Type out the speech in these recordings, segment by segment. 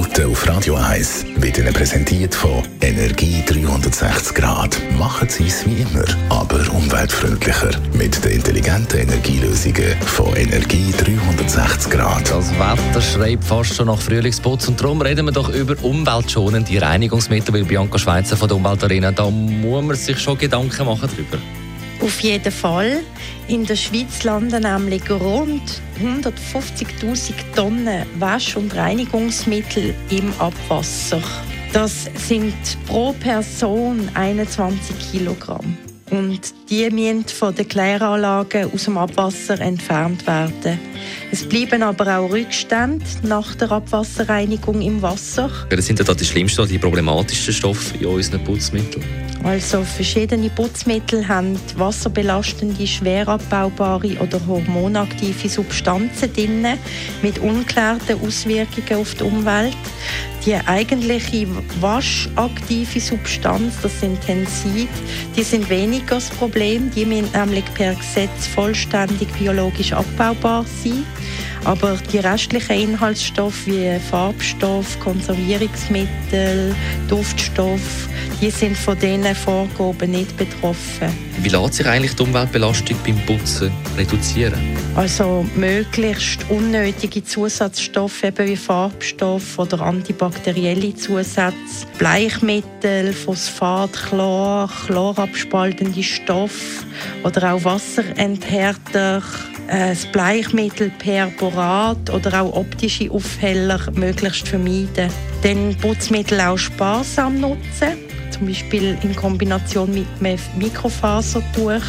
Minuten auf Radio 1 werden Ihnen präsentiert von Energie 360 Grad. Machen Sie es wie immer, aber umweltfreundlicher. Mit den intelligenten Energielösungen von Energie 360 Grad. Das Wetter schreibt fast schon nach Frühlingsputz und darum reden wir doch über umweltschonende Reinigungsmittel, weil Bianca Schweizer von der Umweltarena, da muss man sich schon Gedanken machen drüber. Auf jeden Fall. In der Schweiz landen nämlich rund 150.000 Tonnen Wasch- und Reinigungsmittel im Abwasser. Das sind pro Person 21 Kilogramm. Und die müssen von den Kläranlagen aus dem Abwasser entfernt werden. Es bleiben aber auch Rückstände nach der Abwasserreinigung im Wasser. Das sind ja die schlimmsten, die problematischsten Stoffe in unseren Putzmitteln. Also verschiedene Putzmittel haben wasserbelastende, schwer abbaubare oder hormonaktive Substanzen drin mit ungeklärten Auswirkungen auf die Umwelt. Die eigentliche waschaktive Substanz, das sind Tensid, die sind weniger das Problem. Die müssen nämlich per Gesetz vollständig biologisch abbaubar sein. Aber die restlichen Inhaltsstoffe wie Farbstoff, Konservierungsmittel, Duftstoff, die sind von diesen Vorgaben nicht betroffen. Wie lässt sich eigentlich die Umweltbelastung beim Putzen reduzieren? Also möglichst unnötige Zusatzstoffe eben wie Farbstoff oder antibakterielle Zusätze, Bleichmittel, Phosphat, Chlor, chlorabspaltende Stoffe oder auch Wasserenthärter äh, das Bleichmittel Perborat oder auch optische Aufheller möglichst vermeiden. Dann Putzmittel auch sparsam nutzen zum Beispiel in Kombination mit einem Mikrofasertuch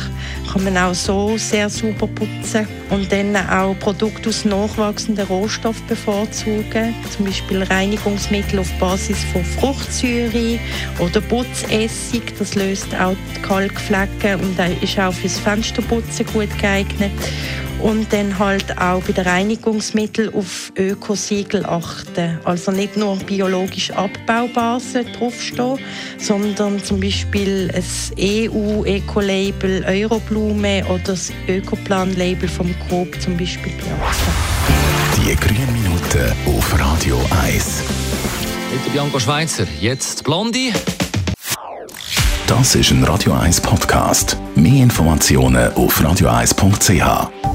kann man auch so sehr super putzen und dann auch Produkte aus nachwachsenden Rohstoffen bevorzugen, zum Beispiel Reinigungsmittel auf Basis von Fruchtsäure oder Putzessig, das löst auch die Kalkflecken und ist auch fürs Fensterputzen gut geeignet und dann halt auch bei den Reinigungsmitteln auf Ökosiegel achten. Also nicht nur biologisch abbaubar draufstehen, sondern zum Beispiel ein EU-Eco-Label Euroblume oder das Ökoplan-Label vom Coop zum Beispiel beachten. Die grünen Minuten auf Radio 1. Mit Bianca Schweizer, jetzt Blondie. Das ist ein Radio 1 Podcast. Mehr Informationen auf radio1.ch.